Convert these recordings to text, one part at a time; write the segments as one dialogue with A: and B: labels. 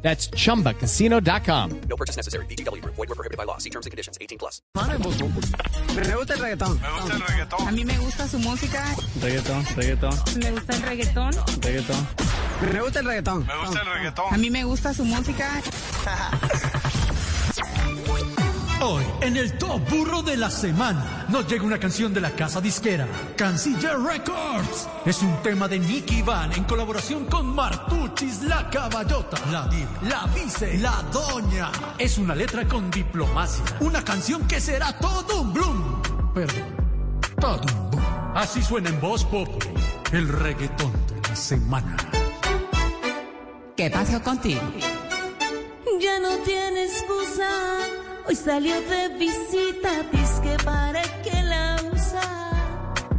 A: That's chumbacasino.com.
B: No purchase necessary. VGW Group. Void were prohibited by law. See terms and conditions. 18 plus.
C: Me gusta el reggaetón.
D: Me gusta el reggaetón.
E: A mí me gusta su música,
C: Reggaetón, reggaetón,
E: me gusta el reggaetón,
C: reggaetón. Me gusta el reggaetón.
D: Me gusta el reggaetón.
E: a mí me gusta su música.
F: Hoy, en el Top Burro de la Semana, nos llega una canción de la casa disquera, Canciller Records. Es un tema de Nicky Van en colaboración con Martuchis, la caballota, la diva, la vice, la doña. Es una letra con diplomacia, una canción que será todo un bloom. Perdón, todo un boom. Así suena en voz populi, el reggaetón de la semana.
E: ¿Qué pasó contigo?
G: Ya no tiene excusa. Hoy salió de visita, que para que la usa.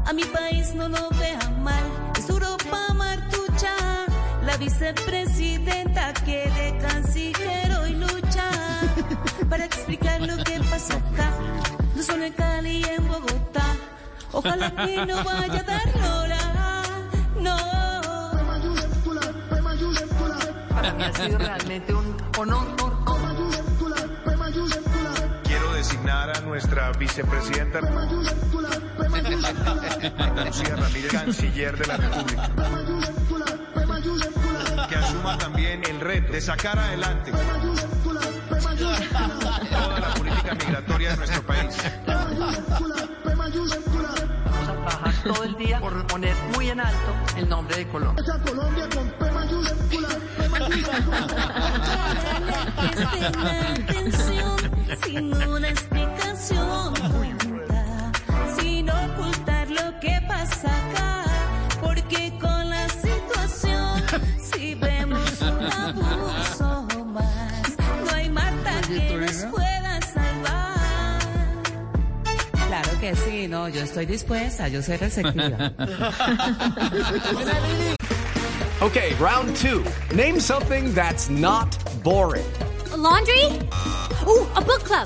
G: A mi país no lo vea mal, es Europa martucha. La vicepresidenta que de canciller hoy lucha para explicar lo que pasa acá. No solo en Cali y en Bogotá. Ojalá que no vaya a dar Lola. No.
H: Para mí ha sido realmente un honor.
D: Nuestra vicepresidenta Lucía Ramírez, canciller de la República. Que asuma también el reto de sacar adelante toda la política migratoria de nuestro país.
H: Vamos a trabajar todo el día por poner muy en alto el nombre de Colombia.
G: Presten atención, sin una explicación tonta, sin ocultar lo que pasa acá, porque con la situación, si vemos un abuso más, no hay Marta que nos pueda salvar.
E: Claro que sí, no, yo estoy dispuesta, yo soy receptiva.
I: Okay, round two. Name something that's not boring.
J: A laundry? Ooh, a book club.